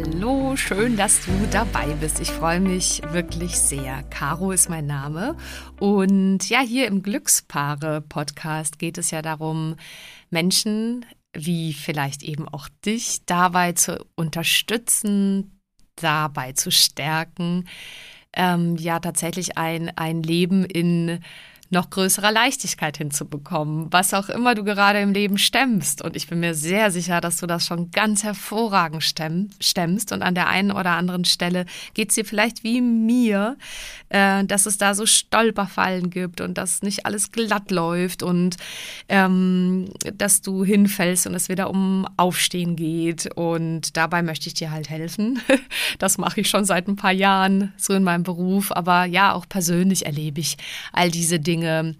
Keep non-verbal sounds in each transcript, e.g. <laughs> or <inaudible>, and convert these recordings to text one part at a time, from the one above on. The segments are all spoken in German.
Hallo, schön, dass du dabei bist. Ich freue mich wirklich sehr. Caro ist mein Name. Und ja, hier im Glückspaare-Podcast geht es ja darum, Menschen wie vielleicht eben auch dich dabei zu unterstützen, dabei zu stärken, ähm, ja tatsächlich ein, ein Leben in noch größerer Leichtigkeit hinzubekommen, was auch immer du gerade im Leben stemmst. Und ich bin mir sehr sicher, dass du das schon ganz hervorragend stemmst. Und an der einen oder anderen Stelle geht es dir vielleicht wie mir, äh, dass es da so Stolperfallen gibt und dass nicht alles glatt läuft und ähm, dass du hinfällst und es wieder um Aufstehen geht. Und dabei möchte ich dir halt helfen. <laughs> Das mache ich schon seit ein paar Jahren so in meinem Beruf. Aber ja, auch persönlich erlebe ich all diese Dinge Dinge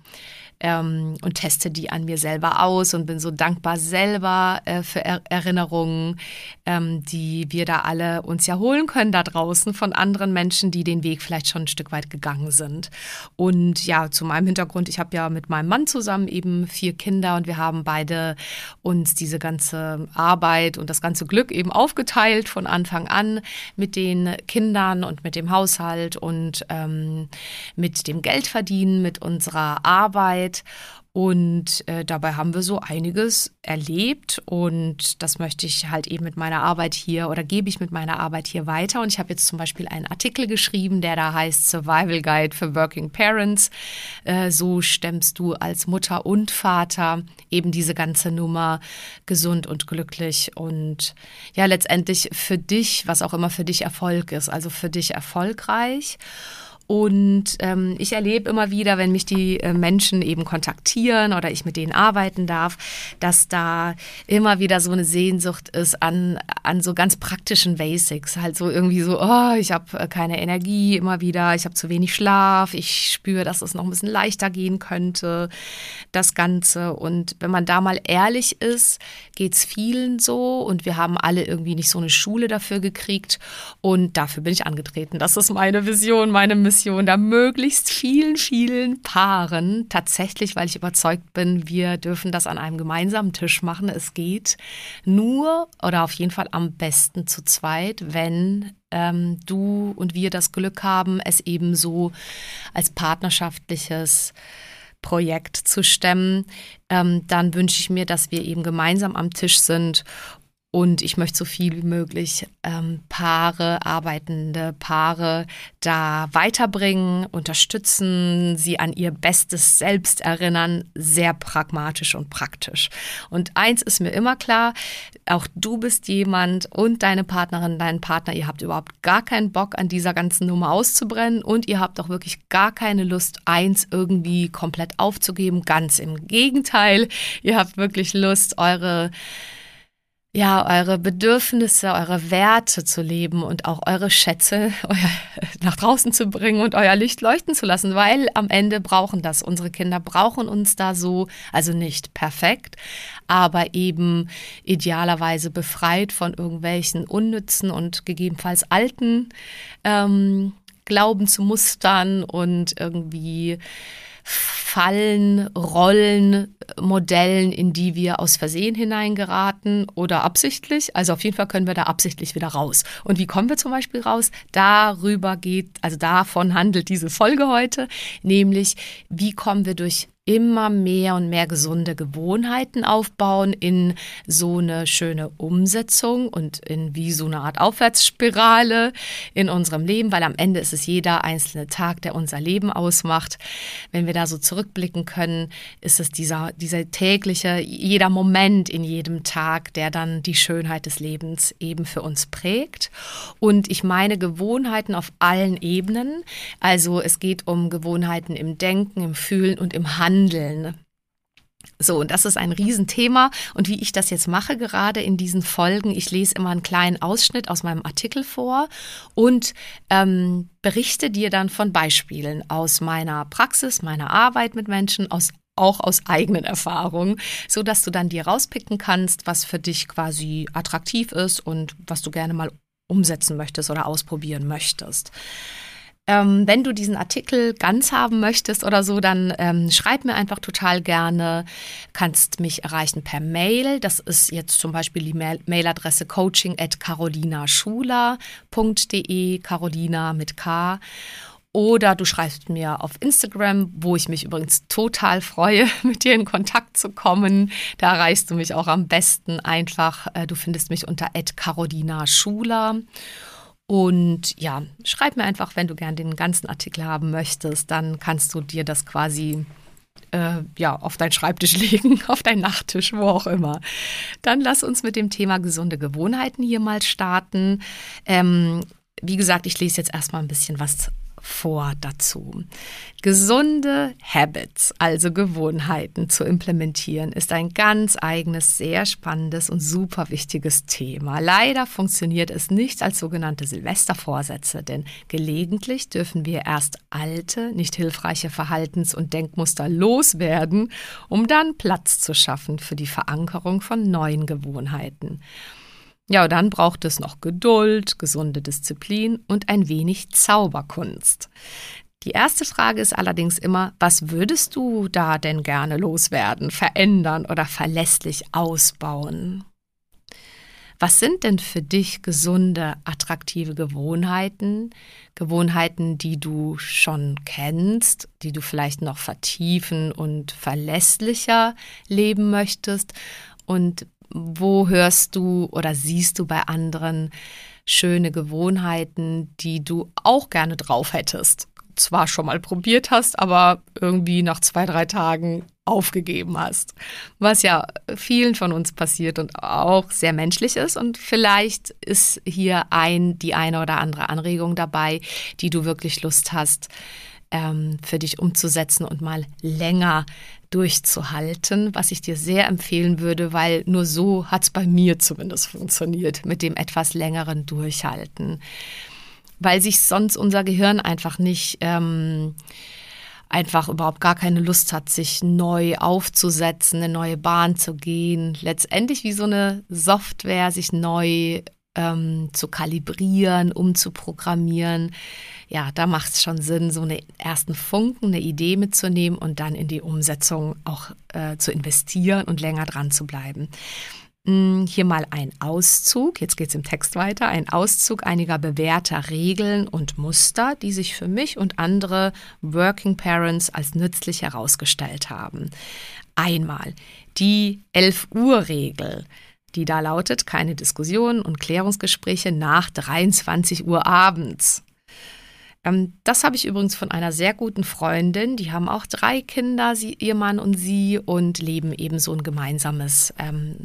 ähm, und teste die an mir selber aus und bin so dankbar selber äh, für er Erinnerungen, ähm, die wir da alle uns ja holen können da draußen von anderen Menschen, die den Weg vielleicht schon ein Stück weit gegangen sind. Und ja, zu meinem Hintergrund, ich habe ja mit meinem Mann zusammen eben vier Kinder und wir haben beide uns diese ganze Arbeit und das ganze Glück eben aufgeteilt von Anfang an mit den Kindern und mit dem Haushalt und ähm, mit dem Geldverdienen, mit unserer Arbeit Zeit. Und äh, dabei haben wir so einiges erlebt und das möchte ich halt eben mit meiner Arbeit hier oder gebe ich mit meiner Arbeit hier weiter. Und ich habe jetzt zum Beispiel einen Artikel geschrieben, der da heißt Survival Guide for Working Parents. Äh, so stemmst du als Mutter und Vater eben diese ganze Nummer gesund und glücklich und ja, letztendlich für dich, was auch immer für dich Erfolg ist, also für dich erfolgreich. Und ähm, ich erlebe immer wieder, wenn mich die äh, Menschen eben kontaktieren oder ich mit denen arbeiten darf, dass da immer wieder so eine Sehnsucht ist an, an so ganz praktischen Basics. Halt so irgendwie so, oh, ich habe äh, keine Energie immer wieder, ich habe zu wenig Schlaf, ich spüre, dass es noch ein bisschen leichter gehen könnte, das Ganze. Und wenn man da mal ehrlich ist, geht's vielen so und wir haben alle irgendwie nicht so eine Schule dafür gekriegt. Und dafür bin ich angetreten. Das ist meine Vision, meine Mission Mission, da möglichst vielen, vielen Paaren tatsächlich, weil ich überzeugt bin, wir dürfen das an einem gemeinsamen Tisch machen. Es geht nur oder auf jeden Fall am besten zu zweit, wenn ähm, du und wir das Glück haben, es eben so als partnerschaftliches Projekt zu stemmen, ähm, dann wünsche ich mir, dass wir eben gemeinsam am Tisch sind und ich möchte so viel wie möglich ähm, Paare, arbeitende Paare da weiterbringen, unterstützen, sie an ihr bestes Selbst erinnern, sehr pragmatisch und praktisch. Und eins ist mir immer klar, auch du bist jemand und deine Partnerin, dein Partner, ihr habt überhaupt gar keinen Bock an dieser ganzen Nummer auszubrennen und ihr habt auch wirklich gar keine Lust, eins irgendwie komplett aufzugeben. Ganz im Gegenteil, ihr habt wirklich Lust, eure ja, eure Bedürfnisse, eure Werte zu leben und auch eure Schätze <laughs> nach draußen zu bringen und euer Licht leuchten zu lassen, weil am Ende brauchen das. Unsere Kinder brauchen uns da so, also nicht perfekt, aber eben idealerweise befreit von irgendwelchen unnützen und gegebenenfalls alten ähm, Glauben zu Mustern und irgendwie Fallen, Rollen, Modellen, in die wir aus Versehen hineingeraten oder absichtlich. Also auf jeden Fall können wir da absichtlich wieder raus. Und wie kommen wir zum Beispiel raus? Darüber geht, also davon handelt diese Folge heute, nämlich wie kommen wir durch immer mehr und mehr gesunde Gewohnheiten aufbauen in so eine schöne Umsetzung und in wie so eine Art Aufwärtsspirale in unserem Leben, weil am Ende ist es jeder einzelne Tag, der unser Leben ausmacht. Wenn wir da so zurückblicken können, ist es dieser, dieser tägliche, jeder Moment in jedem Tag, der dann die Schönheit des Lebens eben für uns prägt. Und ich meine Gewohnheiten auf allen Ebenen. Also es geht um Gewohnheiten im Denken, im Fühlen und im Handeln. So, und das ist ein Riesenthema. Und wie ich das jetzt mache, gerade in diesen Folgen, ich lese immer einen kleinen Ausschnitt aus meinem Artikel vor und ähm, berichte dir dann von Beispielen aus meiner Praxis, meiner Arbeit mit Menschen, aus auch aus eigenen Erfahrungen, so dass du dann dir rauspicken kannst, was für dich quasi attraktiv ist und was du gerne mal umsetzen möchtest oder ausprobieren möchtest. Ähm, wenn du diesen Artikel ganz haben möchtest oder so, dann ähm, schreib mir einfach total gerne. Kannst mich erreichen per Mail. Das ist jetzt zum Beispiel die Mail Mailadresse coaching at carolinaschuler.de, Carolina mit K. Oder du schreibst mir auf Instagram, wo ich mich übrigens total freue, <laughs> mit dir in Kontakt zu kommen. Da erreichst du mich auch am besten einfach. Äh, du findest mich unter Carolina Schuler. Und ja, schreib mir einfach, wenn du gern den ganzen Artikel haben möchtest, dann kannst du dir das quasi äh, ja, auf deinen Schreibtisch <laughs> legen, auf deinen Nachttisch, wo auch immer. Dann lass uns mit dem Thema gesunde Gewohnheiten hier mal starten. Ähm, wie gesagt, ich lese jetzt erstmal ein bisschen was vor dazu. Gesunde Habits, also Gewohnheiten zu implementieren, ist ein ganz eigenes, sehr spannendes und super wichtiges Thema. Leider funktioniert es nicht als sogenannte Silvestervorsätze, denn gelegentlich dürfen wir erst alte, nicht hilfreiche Verhaltens- und Denkmuster loswerden, um dann Platz zu schaffen für die Verankerung von neuen Gewohnheiten. Ja, dann braucht es noch Geduld, gesunde Disziplin und ein wenig Zauberkunst. Die erste Frage ist allerdings immer, was würdest du da denn gerne loswerden, verändern oder verlässlich ausbauen? Was sind denn für dich gesunde, attraktive Gewohnheiten? Gewohnheiten, die du schon kennst, die du vielleicht noch vertiefen und verlässlicher leben möchtest? Und wo hörst du oder siehst du bei anderen schöne Gewohnheiten, die du auch gerne drauf hättest? Zwar schon mal probiert hast, aber irgendwie nach zwei, drei Tagen aufgegeben hast. Was ja vielen von uns passiert und auch sehr menschlich ist. Und vielleicht ist hier ein, die eine oder andere Anregung dabei, die du wirklich Lust hast, ähm, für dich umzusetzen und mal länger durchzuhalten, was ich dir sehr empfehlen würde, weil nur so hat es bei mir zumindest funktioniert, mit dem etwas längeren Durchhalten. Weil sich sonst unser Gehirn einfach nicht ähm, einfach überhaupt gar keine Lust hat, sich neu aufzusetzen, eine neue Bahn zu gehen. Letztendlich wie so eine Software sich neu ähm, zu kalibrieren, umzuprogrammieren ja, da macht es schon Sinn, so einen ersten Funken, eine Idee mitzunehmen und dann in die Umsetzung auch äh, zu investieren und länger dran zu bleiben. Hm, hier mal ein Auszug, jetzt geht es im Text weiter, ein Auszug einiger bewährter Regeln und Muster, die sich für mich und andere Working Parents als nützlich herausgestellt haben. Einmal die 11 Uhr Regel die da lautet, keine Diskussionen und Klärungsgespräche nach 23 Uhr abends. Ähm, das habe ich übrigens von einer sehr guten Freundin. Die haben auch drei Kinder, sie, ihr Mann und sie, und leben eben so ein gemeinsames ähm,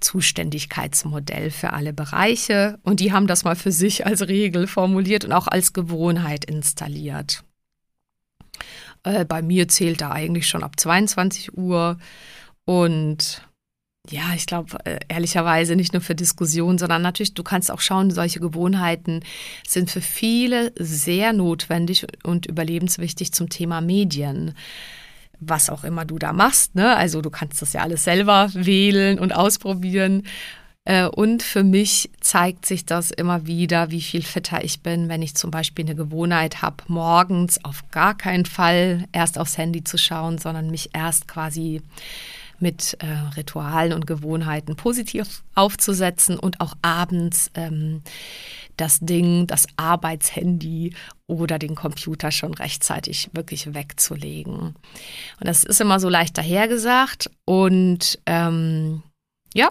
Zuständigkeitsmodell für alle Bereiche. Und die haben das mal für sich als Regel formuliert und auch als Gewohnheit installiert. Äh, bei mir zählt da eigentlich schon ab 22 Uhr. Und ja, ich glaube, äh, ehrlicherweise nicht nur für Diskussionen, sondern natürlich, du kannst auch schauen, solche Gewohnheiten sind für viele sehr notwendig und überlebenswichtig zum Thema Medien. Was auch immer du da machst, ne? Also du kannst das ja alles selber wählen und ausprobieren. Äh, und für mich zeigt sich das immer wieder, wie viel fitter ich bin, wenn ich zum Beispiel eine Gewohnheit habe, morgens auf gar keinen Fall erst aufs Handy zu schauen, sondern mich erst quasi mit äh, Ritualen und Gewohnheiten positiv aufzusetzen und auch abends ähm, das Ding, das Arbeitshandy oder den Computer schon rechtzeitig wirklich wegzulegen. Und das ist immer so leicht dahergesagt und ähm, ja,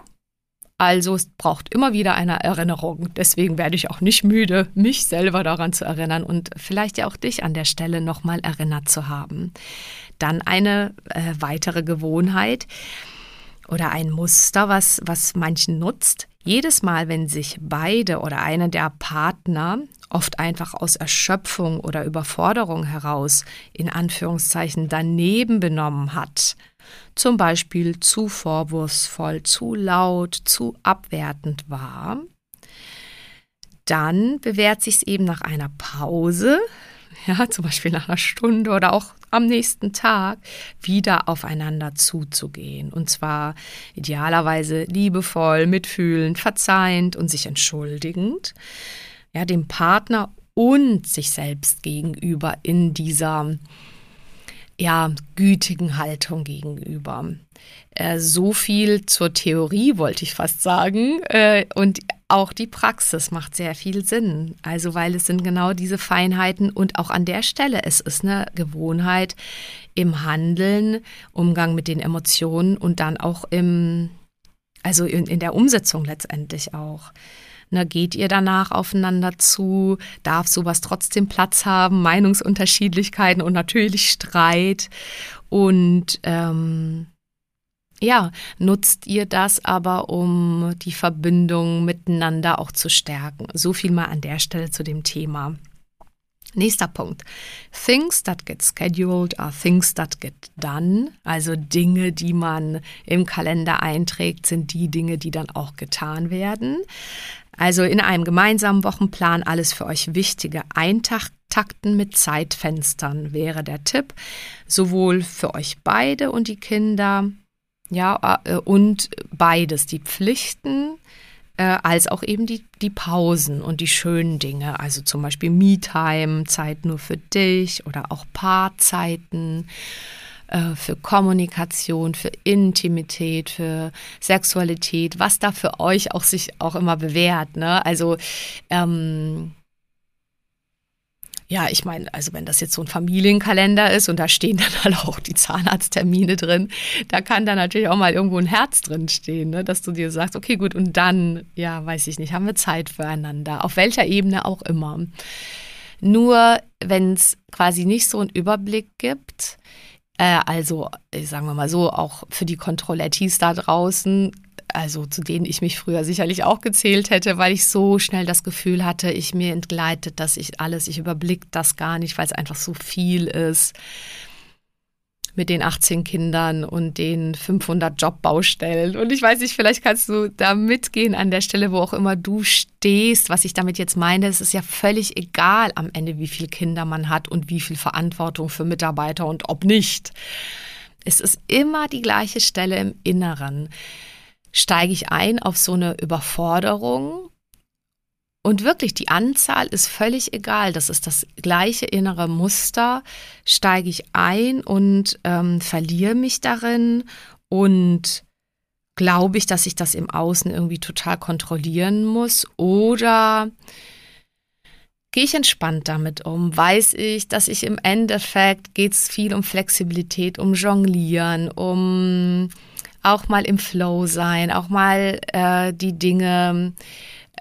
also es braucht immer wieder eine Erinnerung. Deswegen werde ich auch nicht müde, mich selber daran zu erinnern und vielleicht ja auch dich an der Stelle nochmal erinnert zu haben. Dann eine äh, weitere Gewohnheit oder ein Muster, was, was manchen nutzt. Jedes Mal, wenn sich beide oder einer der Partner oft einfach aus Erschöpfung oder Überforderung heraus in Anführungszeichen daneben benommen hat, zum Beispiel zu vorwurfsvoll, zu laut, zu abwertend war, dann bewährt sich es eben nach einer Pause, <laughs> ja, zum Beispiel nach einer Stunde oder auch am nächsten Tag, wieder aufeinander zuzugehen. Und zwar idealerweise liebevoll, mitfühlend, verzeihend und sich entschuldigend, ja, dem Partner und sich selbst gegenüber in dieser ja, gütigen Haltung gegenüber. Äh, so viel zur Theorie, wollte ich fast sagen. Äh, und auch die Praxis macht sehr viel Sinn. Also, weil es sind genau diese Feinheiten und auch an der Stelle, es ist eine Gewohnheit im Handeln, Umgang mit den Emotionen und dann auch im, also in, in der Umsetzung letztendlich auch. Ne, geht ihr danach aufeinander zu? Darf sowas trotzdem Platz haben? Meinungsunterschiedlichkeiten und natürlich Streit. Und ähm, ja, nutzt ihr das aber, um die Verbindung miteinander auch zu stärken? So viel mal an der Stelle zu dem Thema. Nächster Punkt. Things that get scheduled are things that get done. Also Dinge, die man im Kalender einträgt, sind die Dinge, die dann auch getan werden. Also in einem gemeinsamen Wochenplan alles für euch Wichtige eintakten mit Zeitfenstern wäre der Tipp. Sowohl für euch beide und die Kinder, ja, äh, und beides, die Pflichten äh, als auch eben die, die Pausen und die schönen Dinge. Also zum Beispiel Me-Time, Zeit nur für dich oder auch Paarzeiten für Kommunikation, für Intimität, für Sexualität, was da für euch auch sich auch immer bewährt. Ne? Also ähm, ja, ich meine, also wenn das jetzt so ein Familienkalender ist und da stehen <laughs> dann halt auch die Zahnarzttermine drin, da kann da natürlich auch mal irgendwo ein Herz drin stehen, ne? dass du dir sagst, okay, gut, und dann, ja, weiß ich nicht, haben wir Zeit füreinander, auf welcher Ebene auch immer. Nur wenn es quasi nicht so einen Überblick gibt, äh, also, sagen wir mal so, auch für die Kontrollettis da draußen, also zu denen ich mich früher sicherlich auch gezählt hätte, weil ich so schnell das Gefühl hatte, ich mir entgleitet, dass ich alles, ich überblick das gar nicht, weil es einfach so viel ist mit den 18 Kindern und den 500 Jobbaustellen. Und ich weiß nicht, vielleicht kannst du da mitgehen an der Stelle, wo auch immer du stehst. Was ich damit jetzt meine, es ist ja völlig egal am Ende, wie viele Kinder man hat und wie viel Verantwortung für Mitarbeiter und ob nicht. Es ist immer die gleiche Stelle im Inneren. Steige ich ein auf so eine Überforderung und wirklich, die Anzahl ist völlig egal. Das ist das gleiche innere Muster. Steige ich ein und ähm, verliere mich darin und glaube ich, dass ich das im Außen irgendwie total kontrollieren muss oder gehe ich entspannt damit um? Weiß ich, dass ich im Endeffekt geht es viel um Flexibilität, um Jonglieren, um auch mal im Flow sein, auch mal äh, die Dinge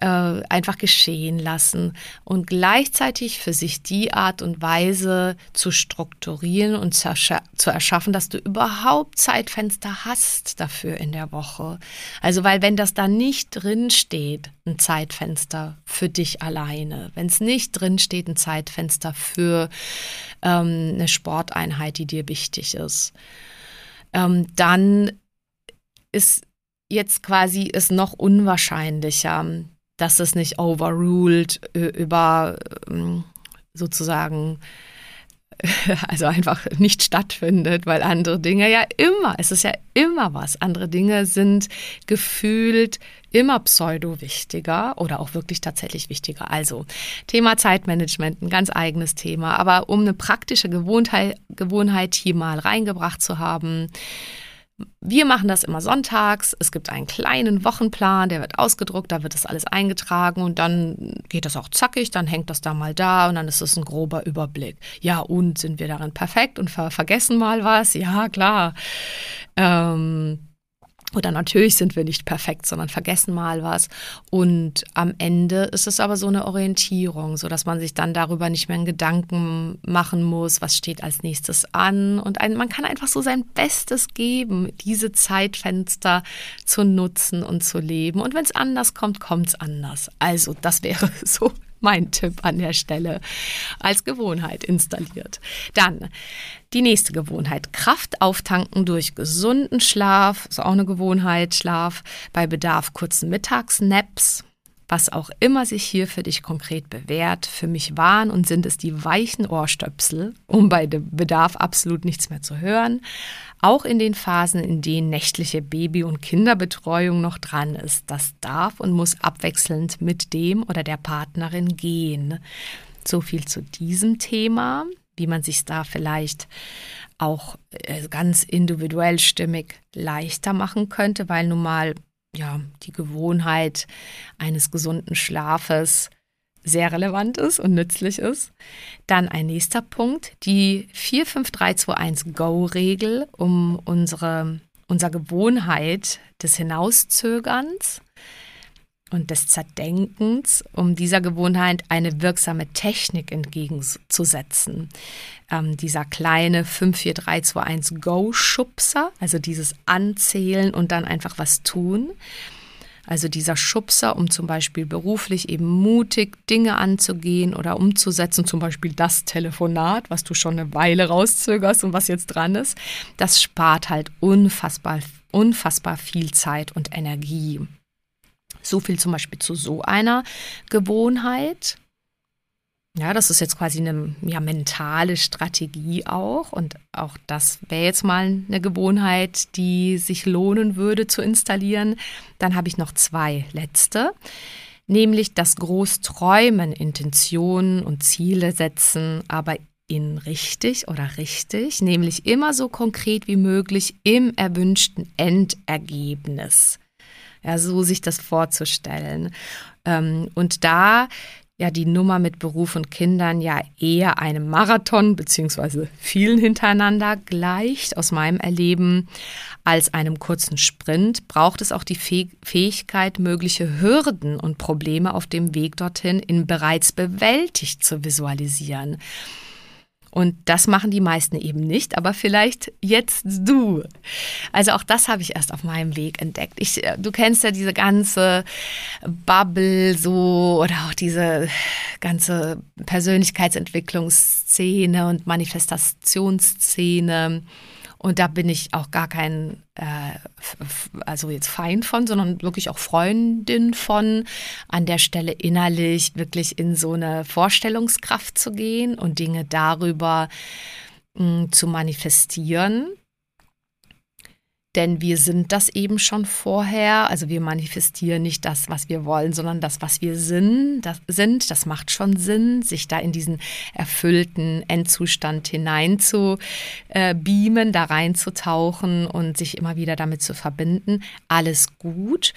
äh, einfach geschehen lassen und gleichzeitig für sich die Art und Weise zu strukturieren und zu, zu erschaffen, dass du überhaupt Zeitfenster hast dafür in der Woche. Also weil wenn das da nicht drin steht, ein Zeitfenster für dich alleine, wenn es nicht drin steht, ein Zeitfenster für ähm, eine Sporteinheit, die dir wichtig ist, ähm, dann ist jetzt quasi es noch unwahrscheinlicher, dass es nicht overruled über ähm, sozusagen <laughs> also einfach nicht stattfindet, weil andere Dinge ja immer, es ist ja immer was. Andere Dinge sind gefühlt immer pseudo wichtiger oder auch wirklich tatsächlich wichtiger. Also Thema Zeitmanagement, ein ganz eigenes Thema. Aber um eine praktische Gewohnheit, Gewohnheit hier mal reingebracht zu haben, Wir machen das immer sonntags. Es gibt einen kleinen Wochenplan, der wird ausgedruckt, da wird das alles eingetragen und dann geht das auch zackig, dann hängt das da mal da und dann ist es ein grober Überblick. Ja, und sind wir darin perfekt und ver vergessen mal was? Ja, klar. Ähm, oder natürlich sind wir nicht perfekt, sondern vergessen mal was. Und am Ende ist es aber so eine Orientierung, so dass man sich dann darüber nicht mehr Gedanken machen muss, was steht als nächstes an. Und ein, man kann einfach so sein Bestes geben, diese Zeitfenster zu nutzen und zu leben. Und wenn es anders kommt, kommt es anders. Also das wäre <laughs> so mein Tipp an der Stelle als Gewohnheit installiert. Dann die nächste Gewohnheit, Kraft auftanken durch gesunden Schlaf, ist auch eine Gewohnheit, Schlaf, bei Bedarf kurzen Mittagsnaps, was auch immer sich hier für dich konkret bewährt. Für mich waren und sind es die weichen Ohrstöpsel, um bei Bedarf absolut nichts mehr zu hören. Auch in den Phasen, in denen nächtliche Baby- und Kinderbetreuung noch dran ist. Das darf und muss abwechselnd mit dem oder der Partnerin gehen. So viel zu diesem Thema, wie man sich da vielleicht auch äh, ganz individuell stimmig leichter machen könnte, weil nun mal ja, die Gewohnheit eines gesunden Schlafes sehr relevant ist und nützlich ist. Dann ein nächster Punkt, die 45321-Go-Regel, um unsere, unsere Gewohnheit des Hinauszögerns und des Zerdenkens, um dieser Gewohnheit eine wirksame Technik entgegenzusetzen. Ähm, dieser kleine 54321 Go-Schubser, also dieses Anzählen und dann einfach was tun. Also dieser Schubser, um zum Beispiel beruflich eben mutig Dinge anzugehen oder umzusetzen, zum Beispiel das Telefonat, was du schon eine Weile rauszögerst und was jetzt dran ist, das spart halt unfassbar, unfassbar viel Zeit und Energie. So viel zum Beispiel zu so einer Gewohnheit. Ja, das ist jetzt quasi eine ja, mentale Strategie auch. Und auch das wäre jetzt mal eine Gewohnheit, die sich lohnen würde zu installieren. Dann habe ich noch zwei letzte, nämlich das Großträumen, Intentionen und Ziele setzen, aber in richtig oder richtig, nämlich immer so konkret wie möglich im erwünschten Endergebnis ja, so sich das vorzustellen. Ähm, und da ja die Nummer mit Beruf und Kindern ja eher einem Marathon beziehungsweise vielen hintereinander gleicht aus meinem Erleben als einem kurzen Sprint, braucht es auch die Fähigkeit, mögliche Hürden und Probleme auf dem Weg dorthin in bereits bewältigt zu visualisieren. Und das machen die meisten eben nicht, aber vielleicht jetzt du. Also auch das habe ich erst auf meinem Weg entdeckt. Ich, äh, du kennst ja diese ganze Bubble so oder auch diese ganze Persönlichkeitsentwicklungsszene und Manifestationsszene. Und da bin ich auch gar kein, äh, also jetzt Feind von, sondern wirklich auch Freundin von, an der Stelle innerlich wirklich in so eine Vorstellungskraft zu gehen und Dinge darüber mh, hm, zu manifestieren denn wir sind das eben schon vorher. Also wir manifestieren nicht das, was wir wollen, sondern das, was wir sind. Das, sind. das macht schon Sinn, sich da in diesen erfüllten Endzustand hinein zu äh, beamen, da reinzutauchen und sich immer wieder damit zu verbinden. Alles gut.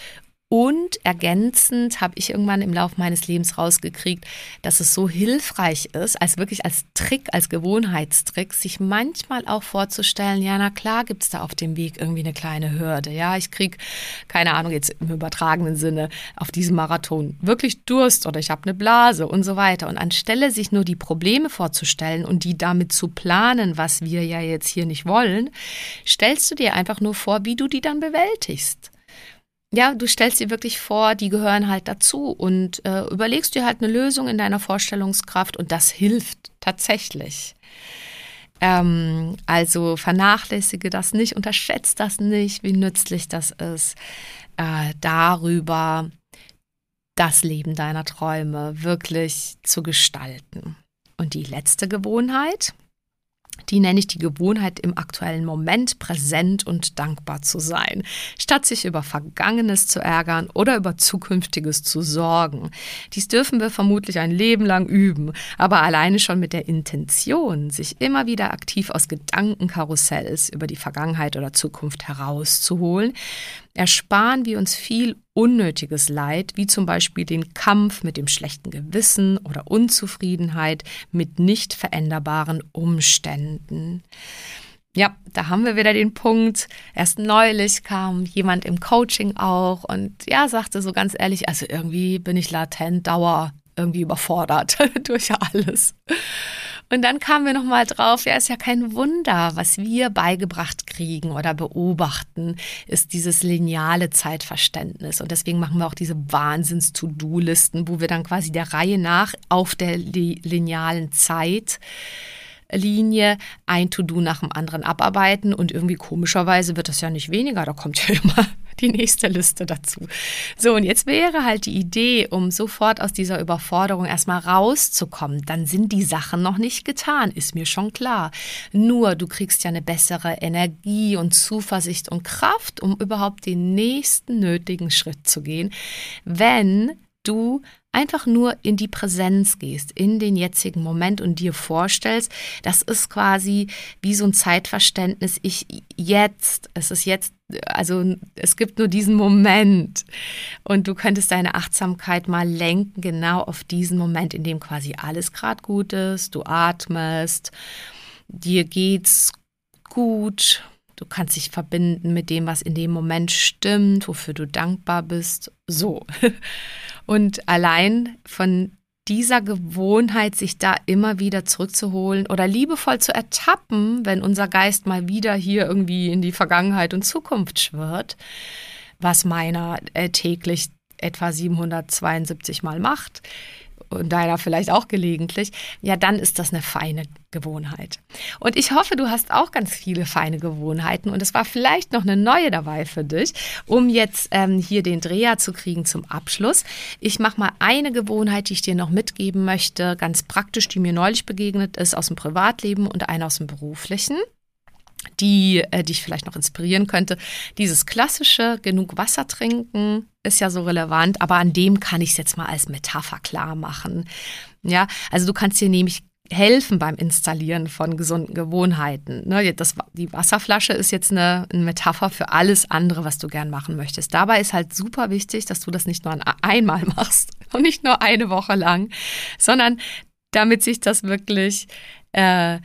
Und ergänzend habe ich irgendwann im Laufe meines Lebens rausgekriegt, dass es so hilfreich ist, als wirklich als Trick, als Gewohnheitstrick, sich manchmal auch vorzustellen, ja, na klar gibt es da auf dem Weg irgendwie eine kleine Hürde. Ja, ich kriege, keine Ahnung, jetzt im übertragenen Sinne auf diesem Marathon wirklich Durst oder ich habe eine Blase und so weiter. Und anstelle sich nur die Probleme vorzustellen und die damit zu planen, was wir ja jetzt hier nicht wollen, stellst du dir einfach nur vor, wie du die dann bewältigst ja, du stellst dir wirklich vor, die gehören halt dazu und äh, überlegst dir halt eine Lösung in deiner Vorstellungskraft und das hilft tatsächlich. Ähm, also vernachlässige das nicht, unterschätze das nicht, wie nützlich das ist, äh, darüber das Leben deiner Träume wirklich zu gestalten. Und die letzte Gewohnheit, die nenne ich die Gewohnheit, im aktuellen Moment präsent und dankbar zu sein, statt sich über Vergangenes zu ärgern oder über Zukünftiges zu sorgen. Dies dürfen wir vermutlich ein Leben lang üben, aber alleine schon mit der Intention, sich immer wieder aktiv aus Gedankenkarussells über die Vergangenheit oder Zukunft herauszuholen, ersparen wir uns viel unnötiges Leid, wie zum Beispiel den Kampf mit dem schlechten Gewissen oder Unzufriedenheit mit nicht veränderbaren Umständen. Ja, da haben wir wieder den Punkt. Erst neulich kam jemand im Coaching auch und ja, sagte so ganz ehrlich, also irgendwie bin ich latent Dauer irgendwie überfordert <laughs> durch alles. Und dann kamen wir nochmal drauf, ja, ist ja kein Wunder, was wir beigebracht kriegen oder beobachten, ist dieses lineale Zeitverständnis. Und deswegen machen wir auch diese Wahnsinns-To-Do-Listen, wo wir dann quasi der Reihe nach auf der linealen Zeit Linie ein To-Do nach dem anderen abarbeiten und irgendwie komischerweise wird das ja nicht weniger, da kommt ja immer <laughs> die nächste Liste dazu. So, und jetzt wäre halt die Idee, um sofort aus dieser Überforderung erstmal rauszukommen, dann sind die Sachen noch nicht getan, ist mir schon klar. Nur du kriegst ja eine bessere Energie und Zuversicht und Kraft, um überhaupt den nächsten nötigen Schritt zu gehen, wenn du einfach nur in die Präsenz gehst, in den jetzigen Moment und dir vorstellst, das ist quasi wie so ein Zeitverständnis, ich jetzt, es ist jetzt, also es gibt nur diesen Moment und du könntest deine Achtsamkeit mal lenken genau auf diesen Moment, in dem quasi alles gerade gut ist, du atmest, dir geht's gut, Du kannst dich verbinden mit dem, was in dem Moment stimmt, wofür du dankbar bist. So. <laughs> Und allein von dieser Gewohnheit, sich da immer wieder zurückzuholen oder liebevoll zu ertappen, wenn unser Geist mal wieder hier irgendwie in die Vergangenheit und Zukunft schwirrt, was meiner äh, täglich etwa 772 Mal macht, und deiner vielleicht auch gelegentlich, ja, dann ist das eine feine Gewohnheit. Und ich hoffe, du hast auch ganz viele feine Gewohnheiten und es war vielleicht noch eine neue dabei für dich, um jetzt ähm, hier den Dreher zu kriegen zum Abschluss. Ich mache mal eine Gewohnheit, die ich dir noch mitgeben möchte, ganz praktisch, die mir neulich begegnet ist aus dem Privatleben und eine aus dem beruflichen die äh, dich vielleicht noch inspirieren könnte. Dieses klassische genug Wasser trinken ist ja so relevant, aber an dem kann ich es jetzt mal als Metapher klar machen. Ja, also du kannst dir nämlich helfen beim Installieren von gesunden Gewohnheiten. Ne, das, die Wasserflasche ist jetzt eine, eine, Metapher für alles andere, was du gern machen möchtest. Dabei ist halt super wichtig, dass du das nicht nur einmal machst <laughs> und nicht nur eine Woche lang, sondern damit sich das wirklich äh,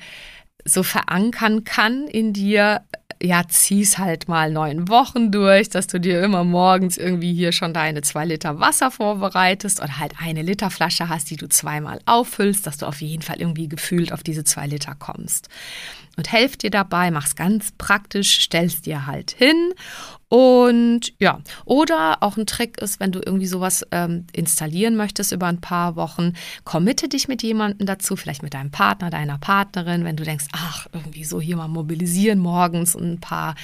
so verankern kann in dir, ja, zieh's halt mal neun Wochen durch, dass du dir immer morgens irgendwie hier schon deine zwei Liter Wasser vorbereitest oder halt eine Liter Flasche hast, die du zweimal auffüllst, dass du auf jeden Fall irgendwie gefühlt auf diese zwei Liter kommst und helf dir dabei, mach's ganz praktisch, stellst dir halt hin. Und ja, oder auch ein Trick ist, wenn du irgendwie sowas ähm, installieren möchtest über ein paar Wochen, committe dich mit jemandem dazu, vielleicht mit deinem Partner, deiner Partnerin, wenn du denkst, ach, irgendwie so hier mal mobilisieren morgens ein paar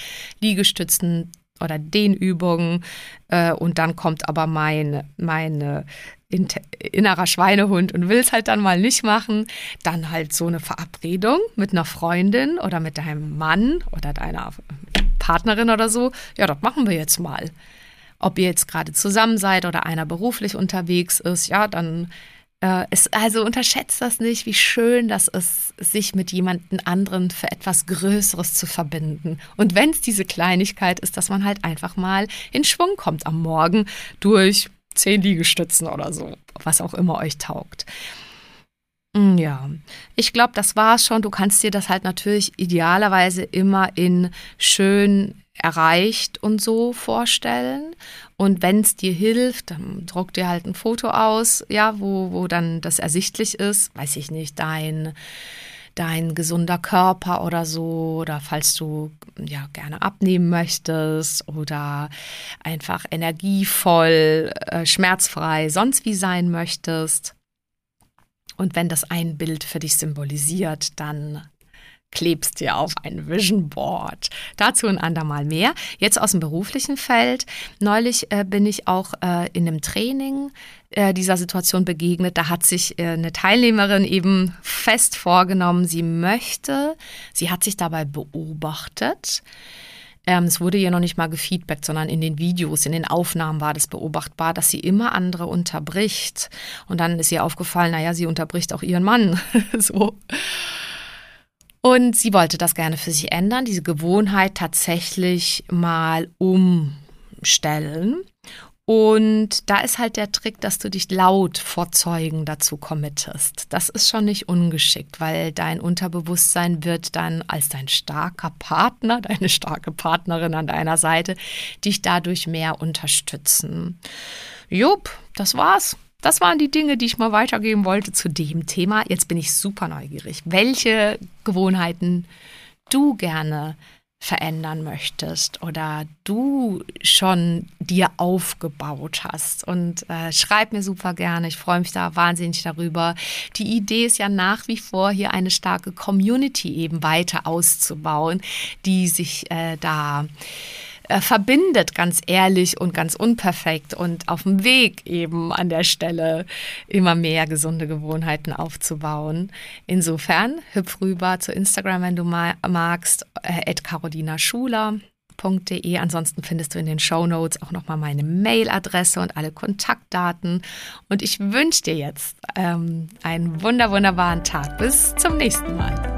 Liegestützen oder Dehnübungen äh, und dann kommt aber mein, meine innerer Schweinehund und will es halt dann mal nicht machen, dann halt so eine Verabredung mit einer Freundin oder mit deinem Mann oder deiner Partnerin oder so. Ja, das machen wir jetzt mal. Ob ihr jetzt gerade zusammen seid oder einer beruflich unterwegs ist, ja, dann äh, ist, also unterschätzt das nicht, wie schön das ist, sich mit jemandem anderen für etwas Größeres zu verbinden. Und wenn es diese Kleinigkeit ist, dass man halt einfach mal in Schwung kommt am Morgen durch zehn Liegestützen oder so, was auch immer euch taugt. Mm, ja, ich glaube, das war's schon. Du kannst dir das halt natürlich idealerweise immer in schön erreicht und so vorstellen. Und wenn es dir hilft, dann druck dir halt ein Foto aus, ja, wo, wo dann das ersichtlich ist, weiß ich nicht, dein dein gesunder Körper oder so oder falls du ja gerne abnehmen möchtest oder einfach energievoll, äh, schmerzfrei, sonst wie sein möchtest. Und wenn das ein Bild für dich symbolisiert, dann klebst dir auf ein Vision Board. Dazu ein andermal mehr. Jetzt aus dem beruflichen Feld. Neulich äh, bin ich auch äh, in einem Training äh, dieser Situation begegnet. Da hat sich äh, eine Teilnehmerin eben fest vorgenommen, sie möchte, sie hat sich dabei beobachtet. Ähm, es wurde ihr noch nicht mal gefeedbackt, sondern in den Videos, in den Aufnahmen war das beobachtbar, dass sie immer andere unterbricht. Und dann ist ihr aufgefallen, naja, sie unterbricht auch ihren Mann. <laughs> so. Und sie wollte das gerne für sich ändern, diese Gewohnheit tatsächlich mal umstellen. Und da ist halt der Trick, dass du dich laut vor Zeugen dazu committest. Das ist schon nicht ungeschickt, weil dein Unterbewusstsein wird dann als dein starker Partner, <laughs> deine starke Partnerin an deiner Seite, dich dadurch mehr unterstützen. Jupp, das war's. Das waren die Dinge, die ich mal weitergeben wollte zu dem Thema. Jetzt bin ich super neugierig, welche Gewohnheiten du gerne verändern möchtest oder du schon dir aufgebaut hast. Und äh, schreib mir super gerne. Ich freue mich da wahnsinnig darüber. Die Idee ist ja nach wie vor, hier eine starke Community eben weiter auszubauen, die sich äh, da äh, verbindet, ganz ehrlich und ganz unperfekt und auf dem Weg eben an der Stelle immer mehr gesunde Gewohnheiten aufzubauen. Insofern hüpf rüber zu Instagram, wenn du magst, äh, Carolina Schuler. De. Ansonsten findest du in den Show Notes auch nochmal meine Mailadresse und alle Kontaktdaten. Und ich wünsche dir jetzt ähm, einen wunder, wunderbaren Tag. Bis zum nächsten Mal.